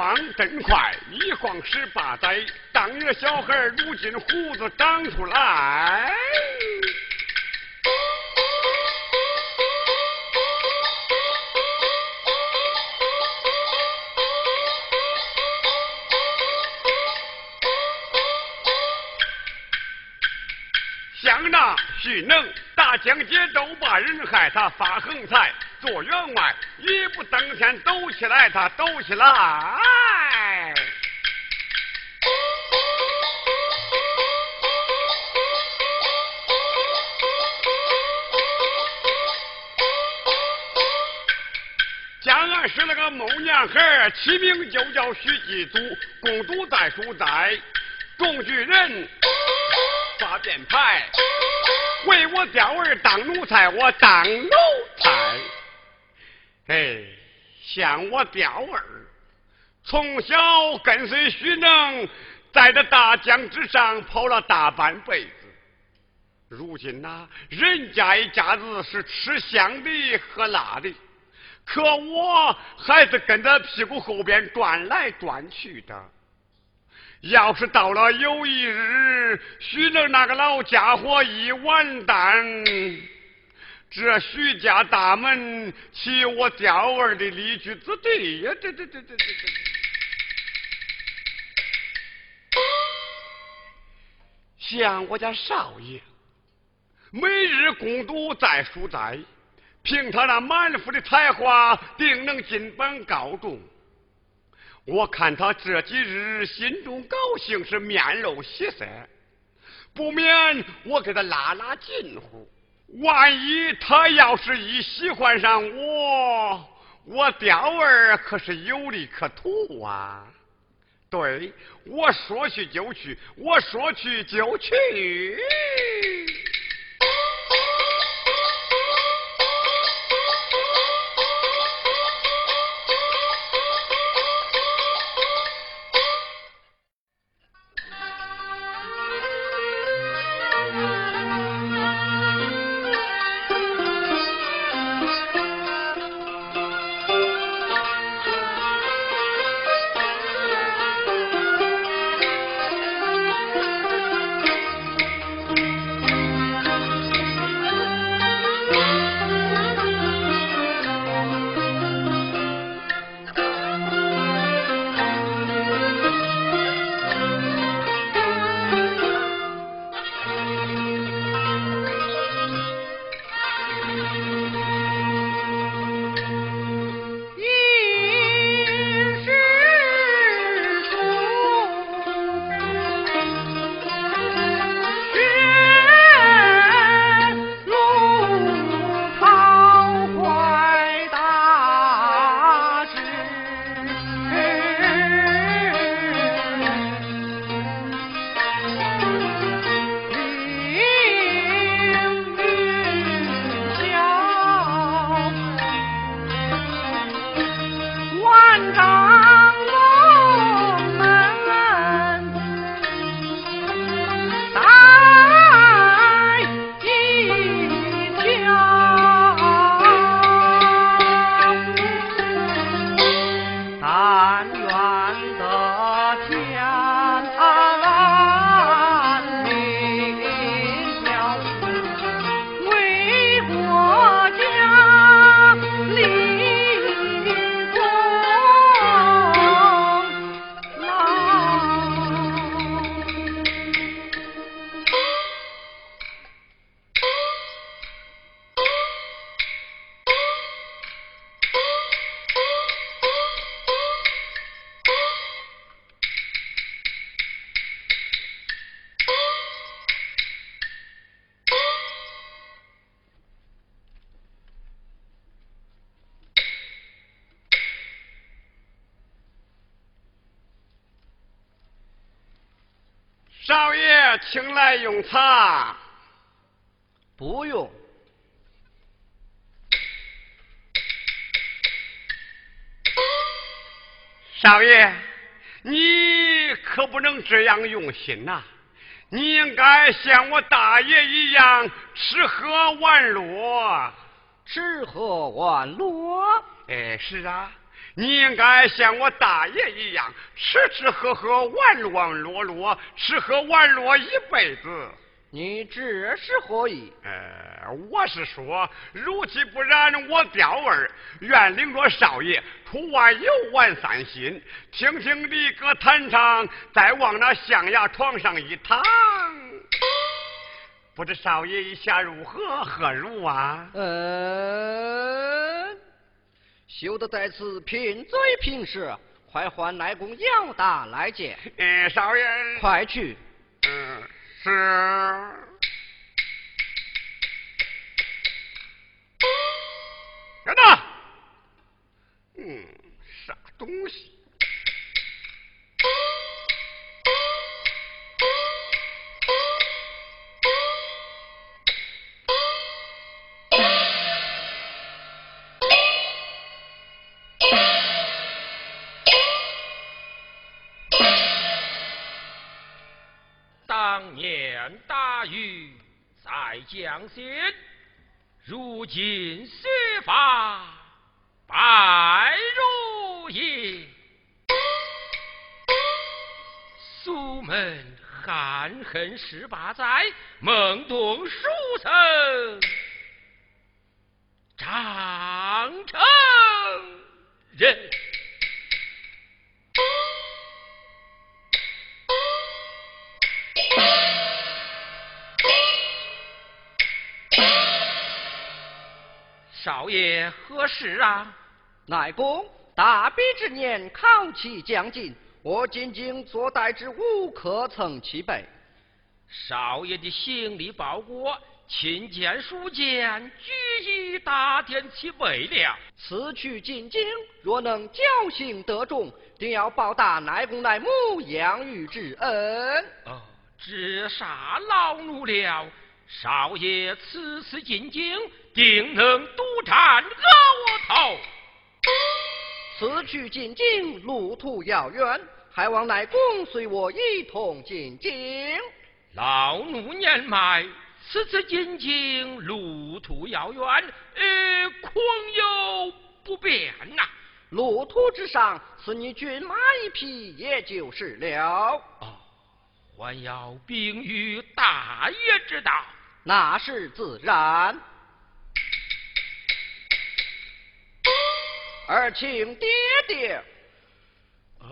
时光真快，一晃十八载，当年小孩如今胡子长出来。乡长徐能大江街都把人害，他发横财做员外，一步登天抖起来，他抖起来。江岸是那个某娘孩，起名就叫徐继祖，共读在书斋，中举人。发鞭牌，为我吊儿当奴才，我当奴才。哎，像我吊儿，从小跟随徐能，在这大江之上跑了大半辈子。如今呐，人家一家子是吃香的喝辣的，可我还是跟在屁股后边转来转去的。要是到了有一日，徐能那个老家伙一完蛋，这徐家大门岂我吊儿的立居之地呀？这这这这这这！像我家少爷，每日攻读在书斋，凭他那满腹的才华，定能进榜高中。我看他这几日心中高兴，是面露喜色，不免我给他拉拉近乎。万一他要是一喜欢上我，我刁儿可是有利可图啊！对，我说去就去，我说去就去。请来用茶。不用。少爷，你可不能这样用心呐！你应该像我大爷一样吃喝玩乐。吃喝玩乐？哎，是啊。你应该像我大爷一样，吃吃喝喝，玩玩乐乐，吃喝玩乐一辈子。你这是何意？呃，我是说，如其不然，我刁儿愿领着少爷出外游玩散心，听听离歌弹唱，再往那象牙床上一躺。不知少爷意下如何？何如啊？嗯，休得在此贫嘴贫舌，快唤内公姚大来见。嗯，少爷。快去。嗯。是，人呢，嗯，啥东西？在将心，如今学法白如也。苏门含恨十八载，梦动书生长城少爷何事啊？乃公大比之年，考期将近，我仅仅坐待之无可曾齐备。少爷的行李包裹、亲见书简，俱已打点齐备了。此去进京，若能侥幸得中，定要报答乃公乃母养育之恩。哦，这啥劳奴了？少爷此次进京。定能独占鳌头。此去进京，路途遥远，还望乃公随我一同进京。老奴年迈，此次进京路途遥远，呃，恐有不便呐。路途之上，赐你骏马一匹，也就是了。哦，还要兵于大爷之道，那是自然。而请爹爹，嗯，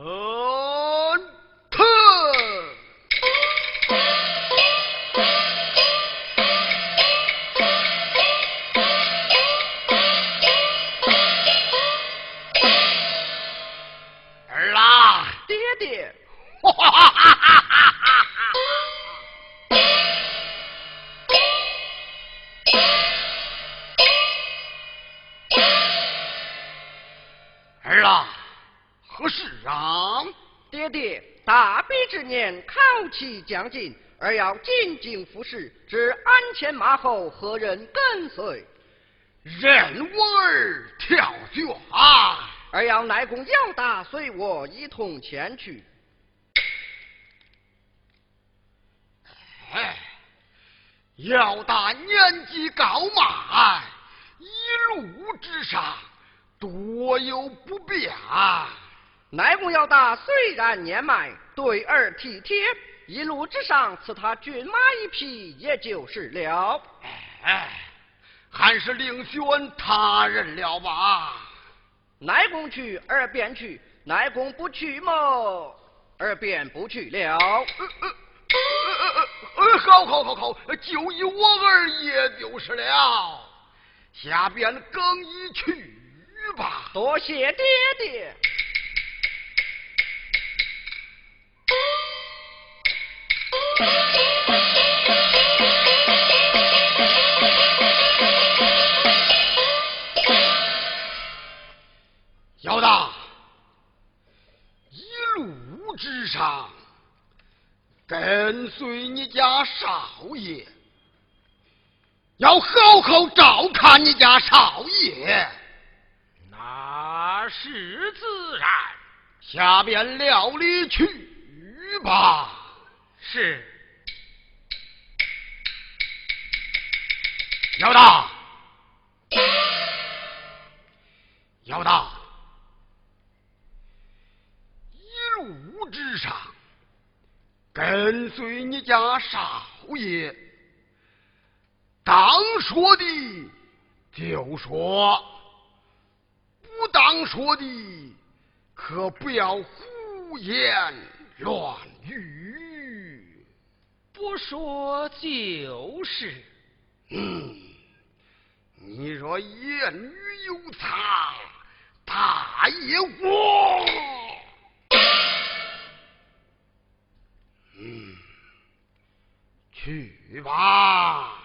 大比之年，考期将近，而要进京复试，至鞍前马后，何人跟随？任我儿挑选啊！而要内公姚大随我一同前去。哎，姚大年纪高迈，一路之上。多有不便，内公要大虽然年迈，对儿体贴，一路之上赐他骏马一匹，也就是了。哎，还是另选他人了吧。内公去，儿便去；内公不去么，儿便不去了。呃呃呃呃，好好好好，就依我儿也就是了。下边更一去。吧，多谢爹爹。姚大，一路之上跟随你家少爷，要好好照看你家少爷。那是自然，下边料理去吧。是姚大，姚大一路之上跟随你家少爷。当说的就说，不当说的可不要胡言乱语。不说就是。嗯，你若言语有差，大爷我。嗯，去吧。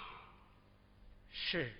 是。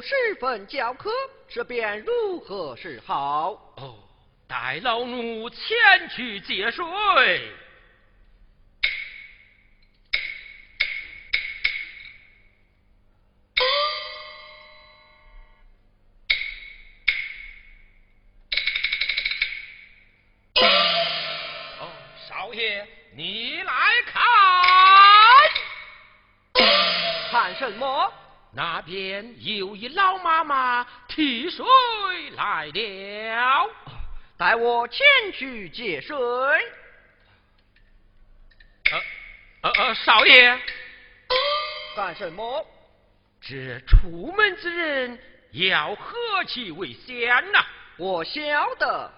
十分教科，这便如何是好？哦，待老奴前去接水。哦，少爷，你来看。看什么？那边有一老妈妈提水来了，带我前去接水。呃呃呃，少爷，干什么？这出门之人要和气为先呐？我晓得。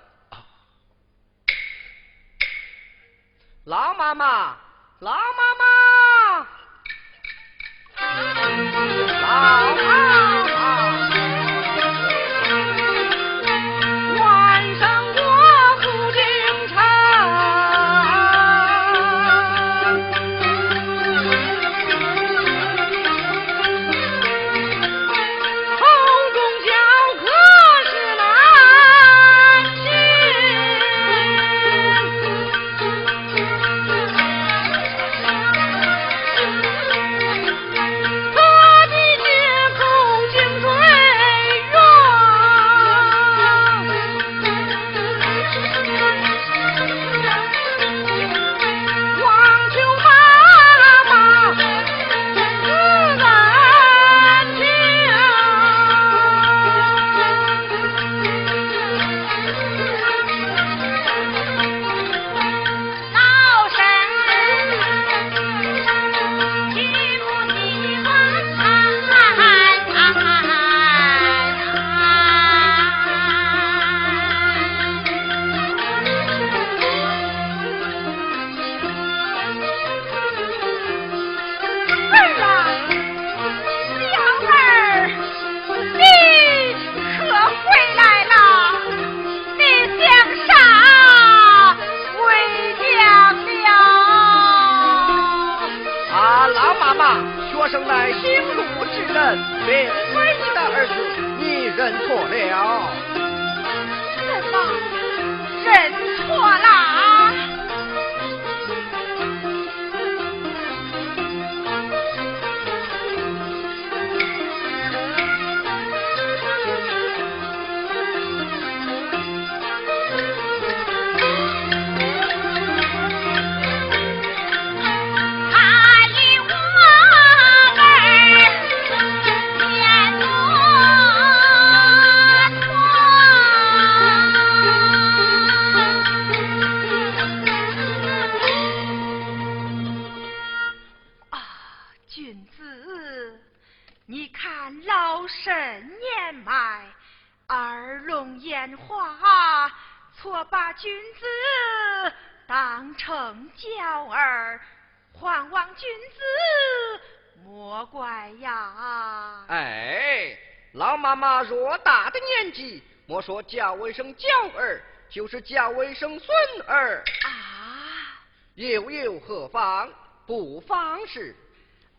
老妈妈，老妈妈，老二说叫我一声娇儿，就是叫我一声孙儿啊，又有何妨？不妨事。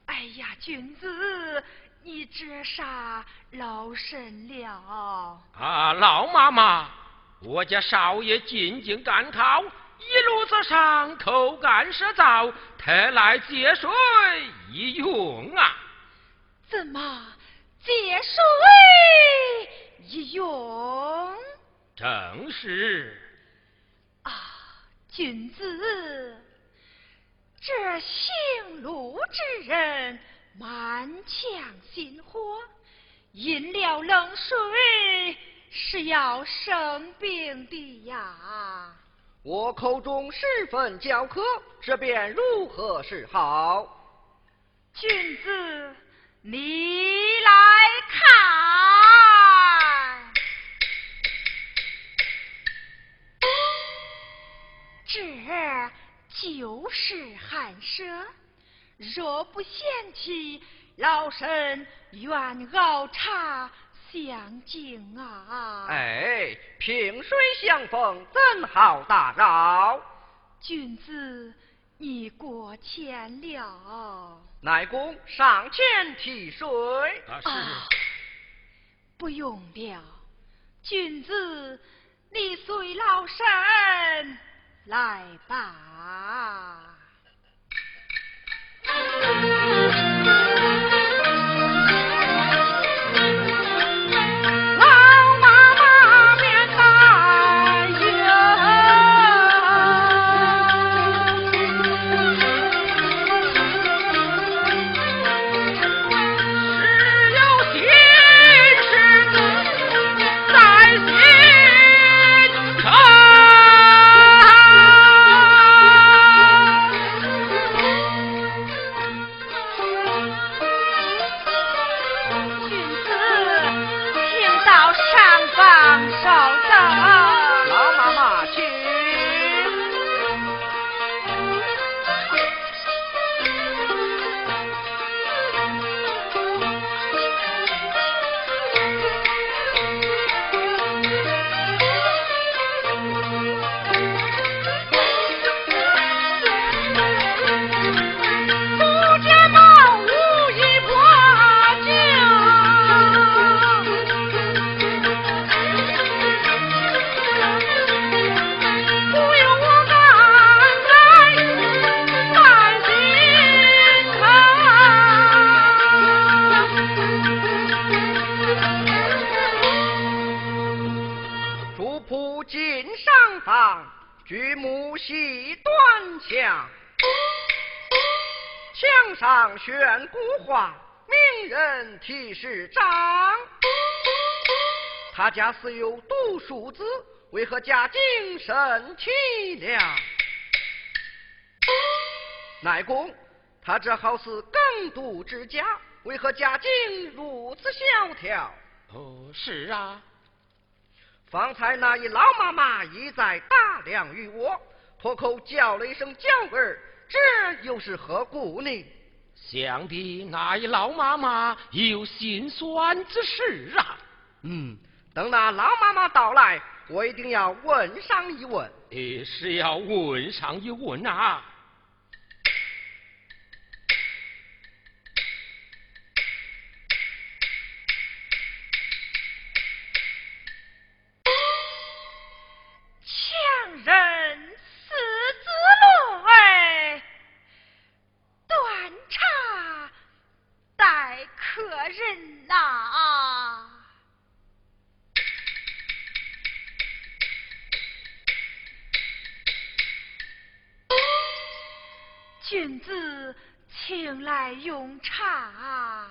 哎呀，君子，你这啥老身了？啊，老妈妈，我家少爷进京赶考，一路子上口干舌燥，特来借水一用啊。怎么借水？一用正是啊，君子，这行路之人满腔心火，饮了冷水是要生病的呀。我口中十分焦渴，这便如何是好？君子，你来看。这就是寒舍，若不嫌弃，老身愿熬茶相敬啊！哎，萍水相逢，怎好打扰？君子，你过谦了。乃公上前提水。啊，不用了。君子，你随老身。来吧。锦上房，举目细端详，墙上悬古画，名人题诗章。他家似有读书子，为何家境甚凄凉？乃公，他这好似耕读之家，为何家境如此萧条？哦，是啊，方才那一老妈妈一再打量于我，脱口叫了一声“娇儿”，这又是何故呢？想必那一老妈妈有心酸之事啊。嗯，等那老妈妈到来，我一定要问上一问。你，是要问上一问啊。君子，请来用茶。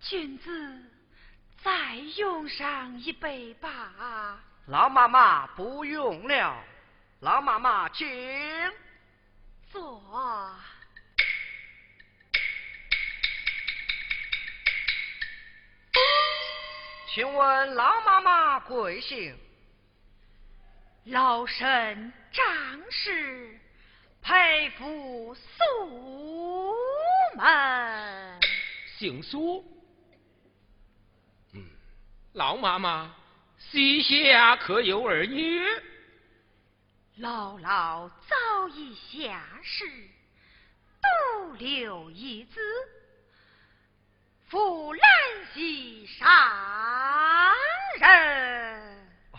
君子，再用上一杯吧。老妈妈不用了，老妈妈请坐。请问老妈妈贵姓？老身张氏，佩服苏门。姓苏？嗯，老妈妈，膝下可有儿女？姥姥早已下世，独留一子。父兰溪上人，哦，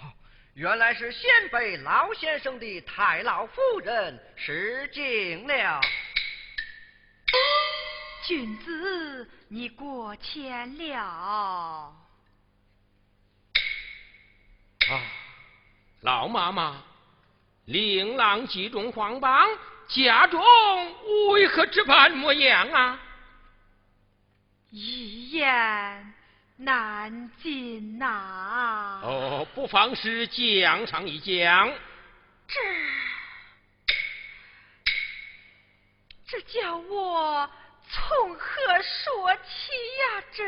原来是先辈老先生的太老夫人失敬了。君子，你过谦了。啊，老妈妈，令郎集中黄榜，家中为何这般模样啊？一言难尽呐！哦，不妨是讲上一讲。这这叫我从何说起呀？这……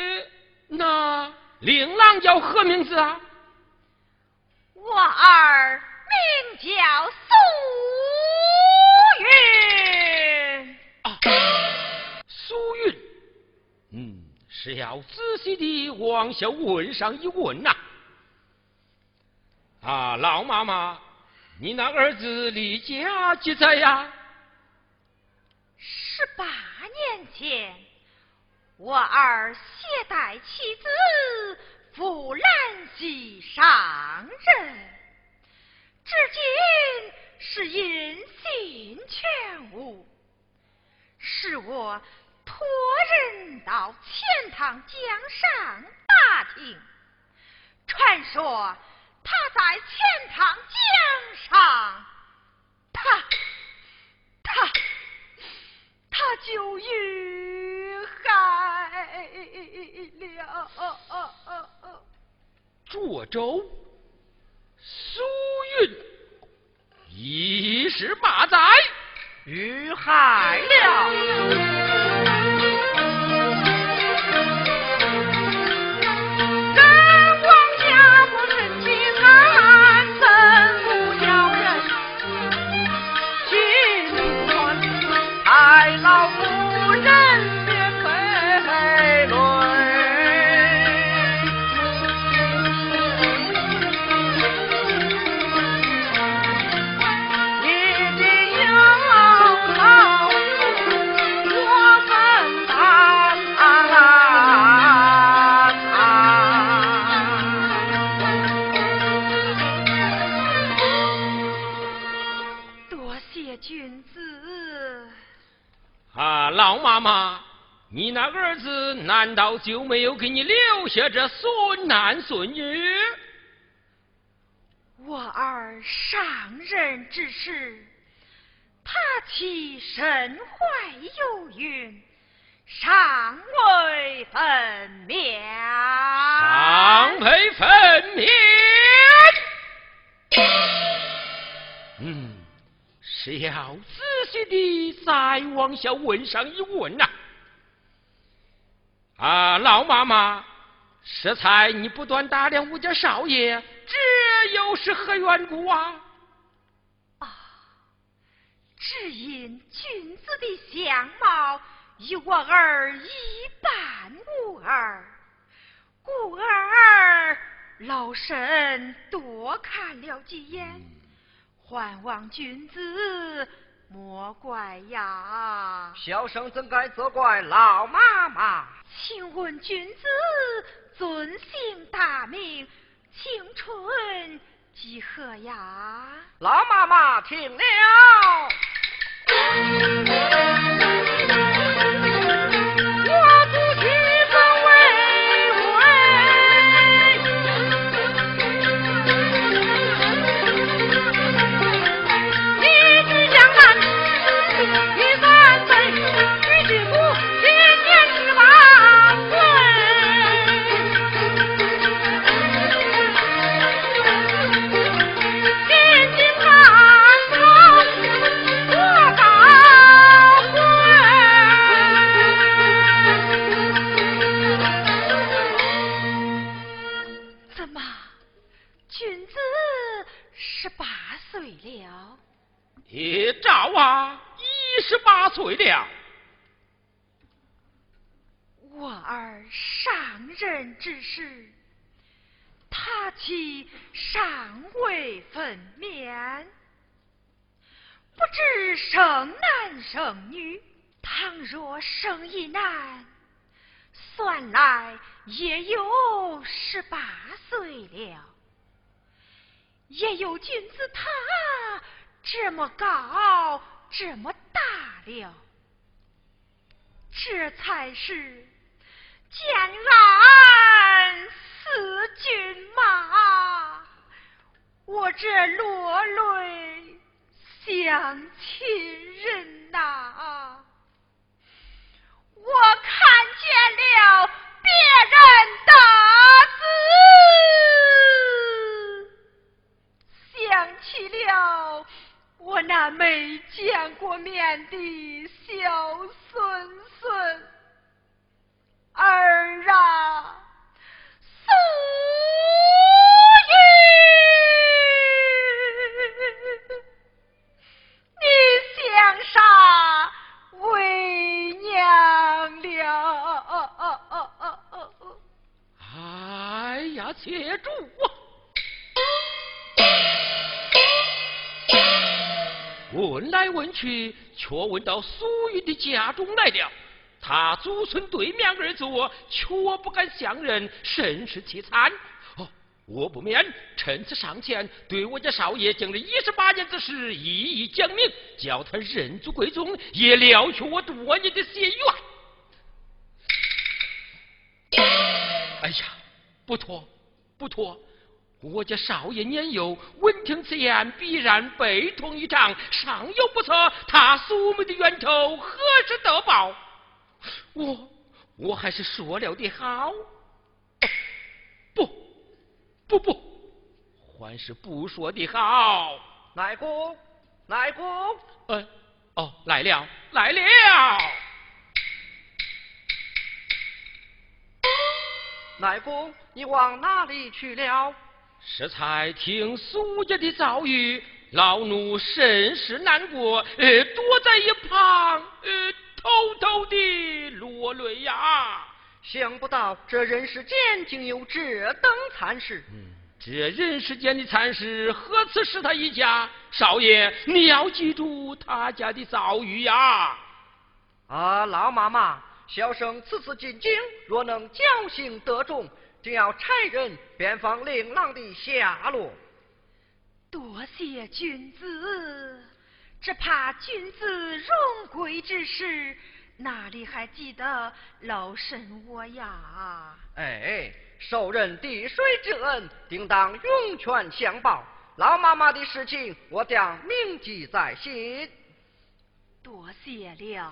呃，那令郎叫何名字啊？我儿名叫苏云。啊，苏云。嗯，是要仔细的往下问上一问呐。啊，老妈妈，你那儿子离家几载呀？十八年前，我儿携带妻子赴兰溪上任，至今是音信全无，是我。托人到钱塘江上打听，传说他在钱塘江上，他他他就遇害了。涿州苏云一十八载遇害了。老妈妈，你那个儿子难道就没有给你留下这孙男孙女？我儿上任之时，他其身怀有孕，尚未分娩。尚未分娩。嗯，是要仔细的再往下问上一问呐。啊，老妈妈，适才你不断打量我家少爷，这又是何缘故啊？啊，只因君子的相貌与我儿一般无二，故而老身多看了几眼，还望君子莫怪呀。小生怎该责怪老妈妈？请问君子尊姓大名，青春几何呀？老妈妈听了。生女。倘若生一男，算来也有十八岁了，也有君子他这么高，这么大。了，这才是见俺四军马，我这落泪想亲人呐！我看见了别人的子，想起了。我那没见过面的小孙孙儿啊，苏玉，你想啥为娘了？哎呀，且住！问来问去，却问到苏玉的家中来了。他祖孙对面而坐，却不敢相认，甚是凄惨。哦，我不免趁此上前，对我家少爷将这一十八年之事一一讲明，叫他认祖归宗，也了却我多年的心愿。哎呀，不妥，不妥！我家少爷年幼，闻听此言，必然悲痛一场，尚有不测。他苏梅的冤仇何时得报？我我还是说了的好。不不不，还是不说的好。奶公，奶公，嗯，哦，来了，来了。奶公，你往哪里去了？适才听苏家的遭遇，老奴甚是难过，呃，躲在一旁，呃，偷偷的落泪呀。想不到这人世间竟有这等惨事。嗯，这人世间的惨事，何止是他一家？少爷，你要记住他家的遭遇呀。啊，老妈妈，小生此次进京，若能侥幸得中。定要差人遍访令郎的下落。多谢君子，只怕君子荣归之时，哪里还记得老身我呀？哎，受人滴水之恩，定当涌泉相报。老妈妈的事情，我将铭记在心。多谢了。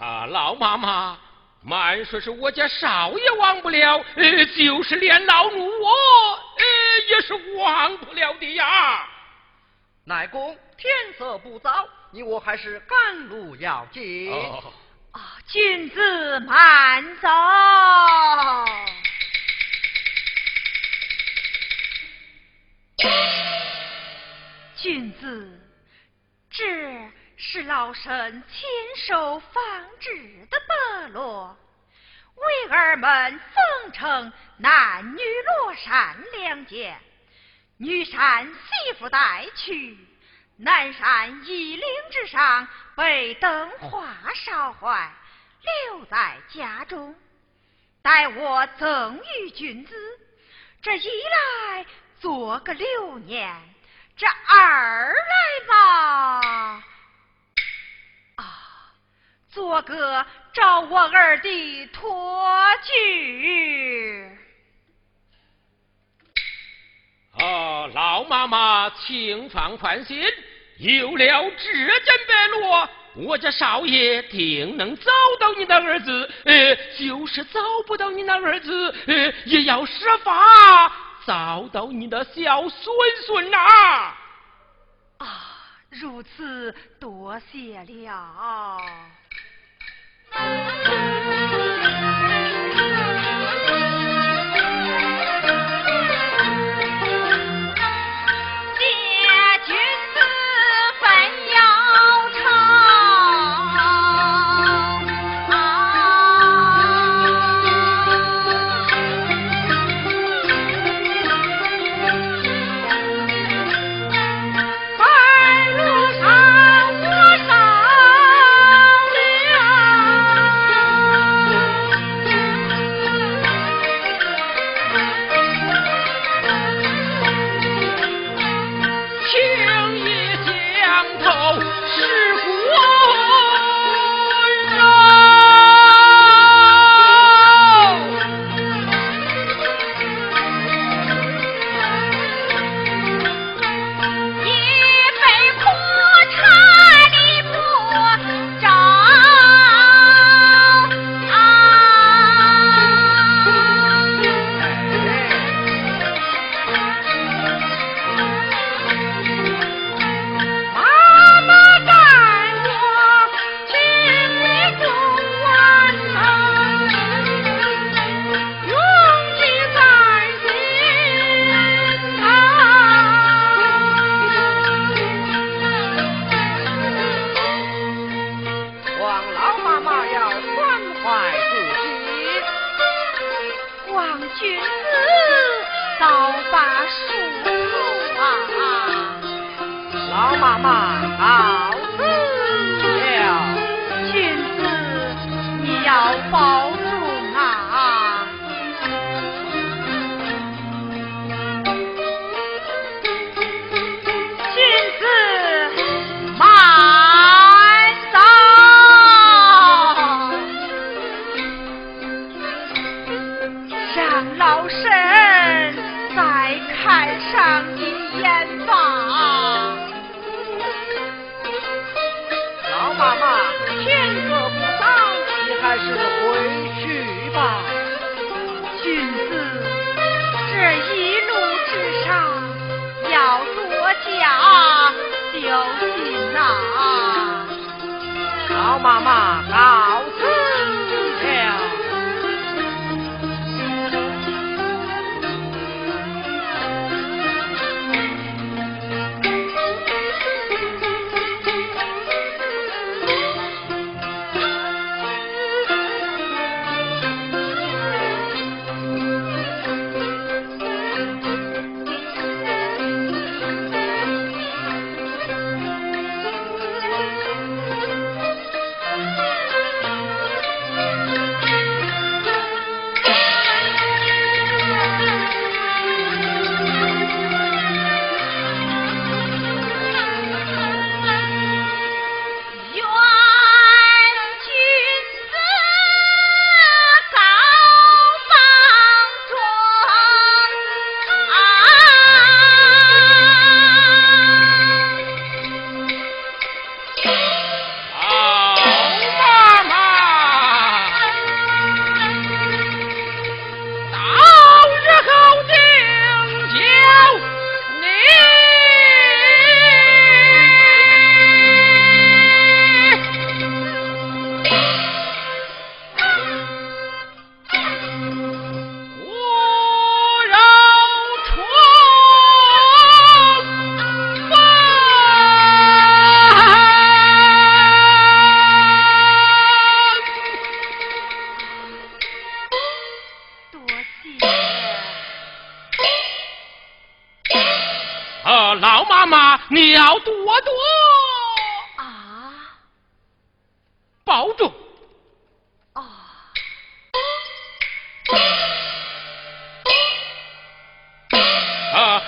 啊，老妈妈，慢说是我家少爷忘不了，呃，就是连老奴我，呃，也是忘不了的呀。奶公，天色不早，你我还是赶路要紧。哦，啊，君子慢走。君子，这是老身亲手仿制的伯罗，为儿们奉承男女罗衫两件，女衫媳妇带去，男衫衣领之上被灯花烧坏，留在家中，待我赠与君子。这一来做个六年。这二来吧，做个找我儿的托举。啊，老妈妈，请放宽心，有了这件白罗，我家少爷定能找到你的儿子。呃，就是找不到你那儿子，呃，也要设法。找到你的小孙孙呐！啊，如此多谢了。妈妈告辞了。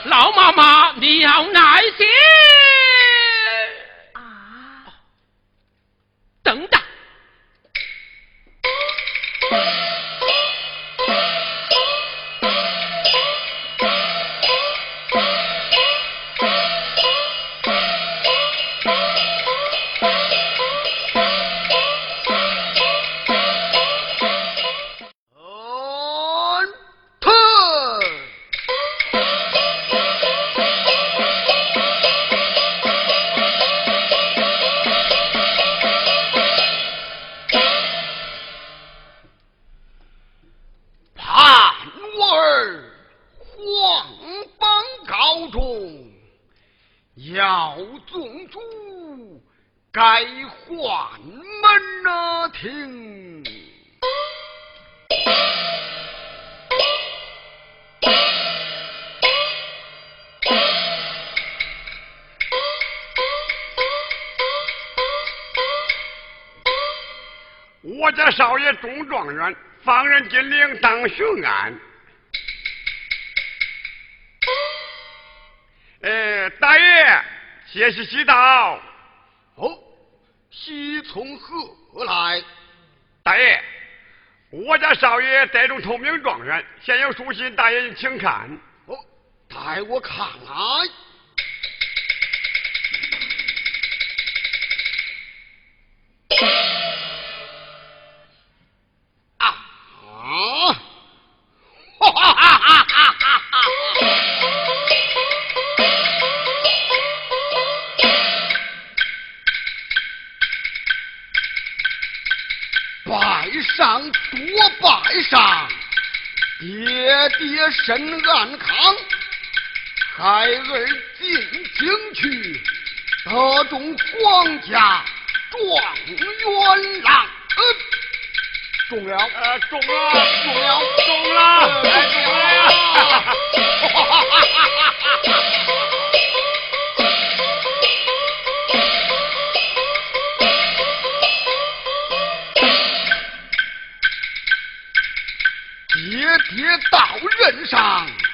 老妈妈，你好呢状元，放任金陵当巡安。呃，大爷，谢谢喜到。哦，喜从何来？大爷，我家少爷得中头名状元，现有书信，大爷请看。哦，带我看来。爹爹身安康，孩儿进京去，得中皇家状元郎。呃，中了，呃，中了，中了，中了，哈哈哈哈哈！学到人上。